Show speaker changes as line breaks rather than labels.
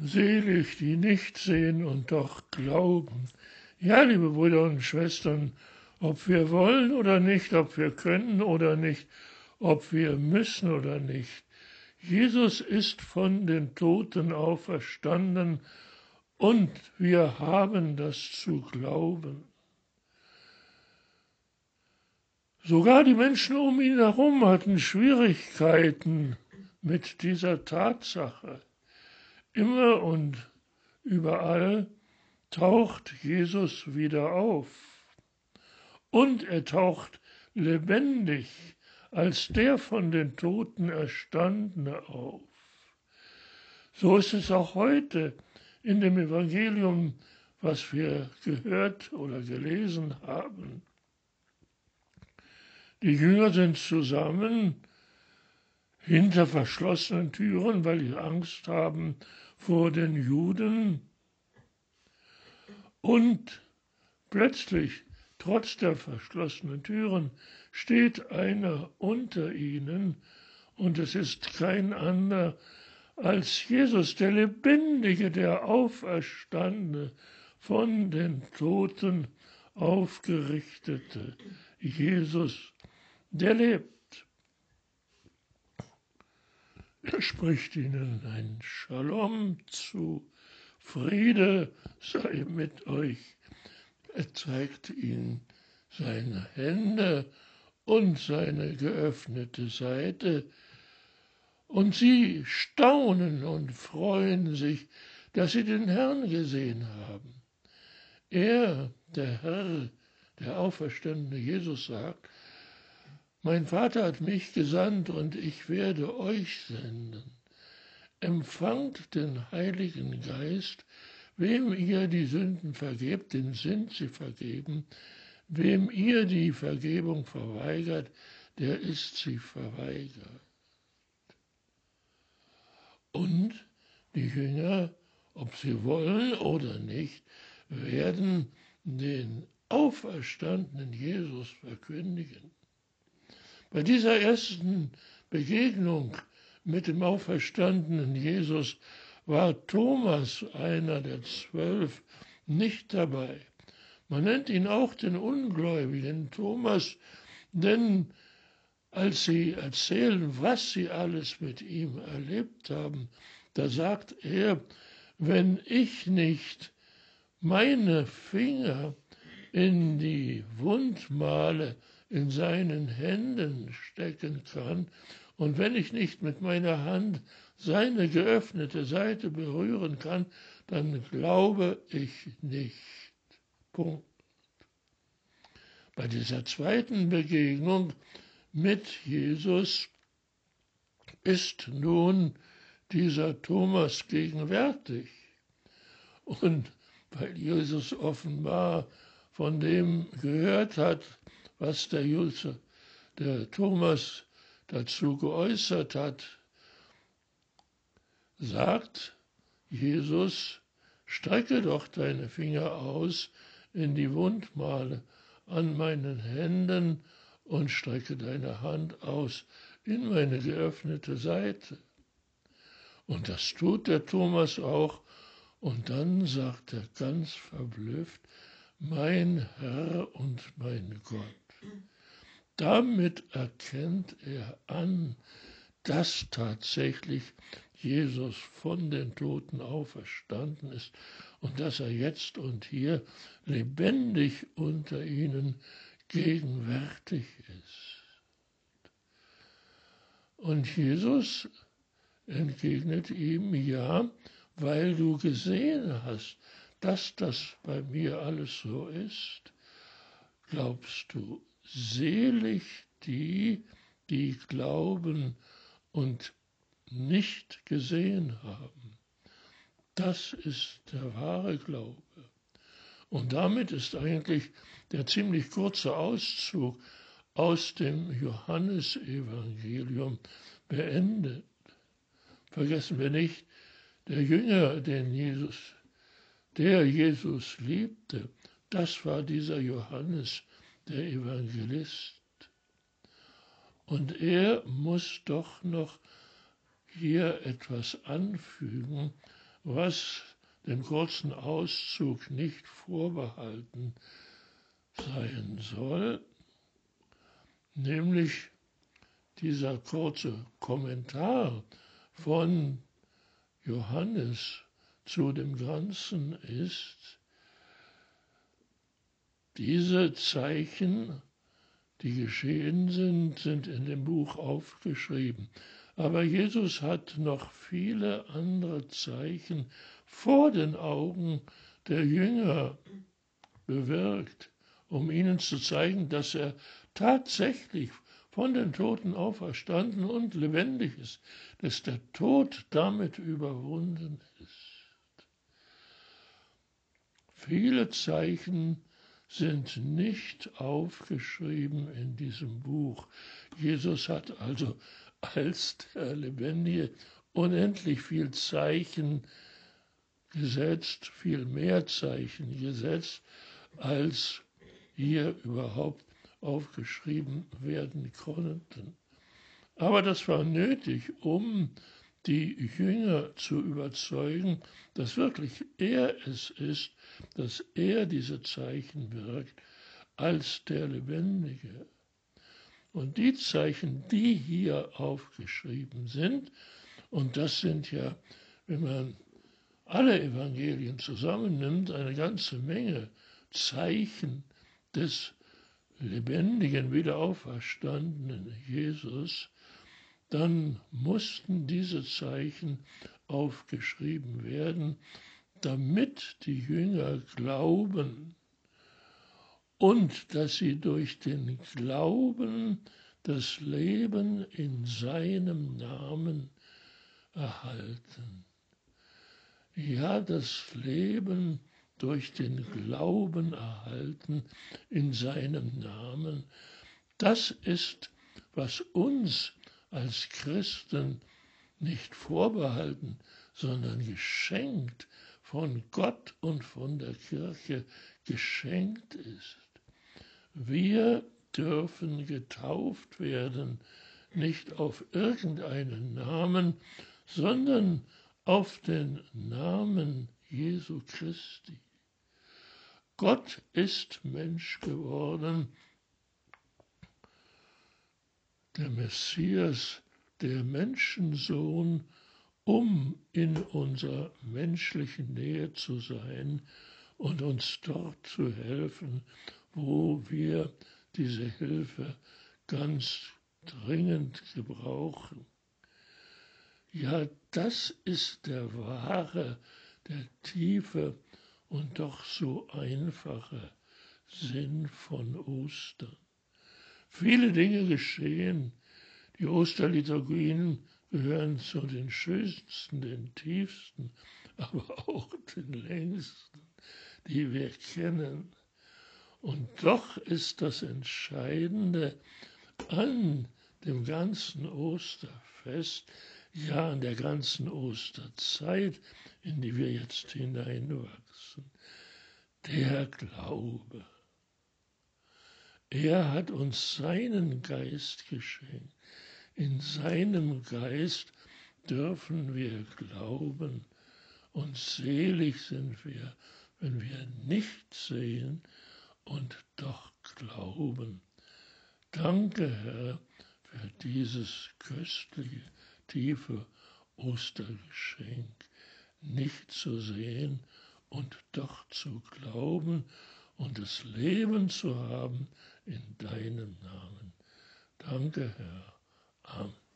Selig, die nicht sehen und doch glauben. Ja, liebe Brüder und Schwestern, ob wir wollen oder nicht, ob wir können oder nicht, ob wir müssen oder nicht. Jesus ist von den Toten auferstanden und wir haben das zu glauben. Sogar die Menschen um ihn herum hatten Schwierigkeiten mit dieser Tatsache. Immer und überall taucht Jesus wieder auf. Und er taucht lebendig als der von den Toten Erstandene auf. So ist es auch heute in dem Evangelium, was wir gehört oder gelesen haben. Die Jünger sind zusammen hinter verschlossenen Türen, weil sie Angst haben vor den Juden. Und plötzlich, trotz der verschlossenen Türen, steht einer unter ihnen, und es ist kein anderer als Jesus, der Lebendige, der Auferstandene, von den Toten aufgerichtete Jesus, der lebt. Er spricht ihnen ein Shalom zu, Friede sei mit euch. Er zeigt ihnen seine Hände und seine geöffnete Seite, und sie staunen und freuen sich, dass sie den Herrn gesehen haben. Er, der Herr, der auferstandene Jesus sagt, mein Vater hat mich gesandt und ich werde euch senden. Empfangt den Heiligen Geist, wem ihr die Sünden vergebt, den sind sie vergeben, wem ihr die Vergebung verweigert, der ist sie verweigert. Und die Jünger, ob sie wollen oder nicht, werden den auferstandenen Jesus verkündigen. Bei dieser ersten Begegnung mit dem auferstandenen Jesus war Thomas, einer der zwölf, nicht dabei. Man nennt ihn auch den ungläubigen Thomas, denn als sie erzählen, was sie alles mit ihm erlebt haben, da sagt er, wenn ich nicht meine Finger in die Wundmale in seinen Händen stecken kann, und wenn ich nicht mit meiner Hand seine geöffnete Seite berühren kann, dann glaube ich nicht. Punkt. Bei dieser zweiten Begegnung mit Jesus ist nun dieser Thomas gegenwärtig. Und weil Jesus offenbar von dem gehört hat, was der, Jose, der Thomas dazu geäußert hat, sagt Jesus, strecke doch deine Finger aus in die Wundmale an meinen Händen und strecke deine Hand aus in meine geöffnete Seite. Und das tut der Thomas auch, und dann sagt er ganz verblüfft, mein Herr und mein Gott. Damit erkennt er an, dass tatsächlich Jesus von den Toten auferstanden ist und dass er jetzt und hier lebendig unter ihnen gegenwärtig ist. Und Jesus entgegnet ihm, ja, weil du gesehen hast, dass das bei mir alles so ist, glaubst du Selig die, die glauben und nicht gesehen haben. Das ist der wahre Glaube. Und damit ist eigentlich der ziemlich kurze Auszug aus dem Johannesevangelium beendet. Vergessen wir nicht, der Jünger, den Jesus, der Jesus liebte, das war dieser Johannes, der Evangelist. Und er muss doch noch hier etwas anfügen was dem kurzen Auszug nicht vorbehalten sein soll, nämlich dieser kurze Kommentar von Johannes zu dem Ganzen ist, diese Zeichen, die geschehen sind, sind in dem Buch aufgeschrieben. Aber Jesus hat noch viele andere Zeichen vor den Augen der Jünger bewirkt, um ihnen zu zeigen, dass er tatsächlich von den Toten auferstanden und lebendig ist, dass der Tod damit überwunden ist. Viele Zeichen sind nicht aufgeschrieben in diesem Buch. Jesus hat also als der Lebendige unendlich viel Zeichen gesetzt, viel mehr Zeichen gesetzt, als hier überhaupt aufgeschrieben werden konnten. Aber das war nötig, um die Jünger zu überzeugen, dass wirklich er es ist, dass er diese Zeichen wirkt als der Lebendige. Und die Zeichen, die hier aufgeschrieben sind, und das sind ja, wenn man alle Evangelien zusammennimmt, eine ganze Menge Zeichen des lebendigen, wiederauferstandenen Jesus, dann mussten diese Zeichen aufgeschrieben werden, damit die Jünger glauben und dass sie durch den Glauben das Leben in seinem Namen erhalten. Ja, das Leben durch den Glauben erhalten in seinem Namen, das ist, was uns als Christen nicht vorbehalten, sondern geschenkt von Gott und von der Kirche geschenkt ist. Wir dürfen getauft werden, nicht auf irgendeinen Namen, sondern auf den Namen Jesu Christi. Gott ist Mensch geworden, der Messias, der Menschensohn, um in unserer menschlichen Nähe zu sein und uns dort zu helfen, wo wir diese Hilfe ganz dringend gebrauchen. Ja, das ist der wahre, der tiefe und doch so einfache Sinn von Ostern. Viele Dinge geschehen. Die Osterliturgien gehören zu den schönsten, den tiefsten, aber auch den längsten, die wir kennen. Und doch ist das Entscheidende an dem ganzen Osterfest, ja an der ganzen Osterzeit, in die wir jetzt hineinwachsen, der Glaube. Er hat uns seinen Geist geschenkt. In seinem Geist dürfen wir glauben und selig sind wir, wenn wir nicht sehen und doch glauben. Danke, Herr, für dieses köstliche, tiefe Ostergeschenk, nicht zu sehen und doch zu glauben und das Leben zu haben in deinem Namen. Danke, Herr. Amen.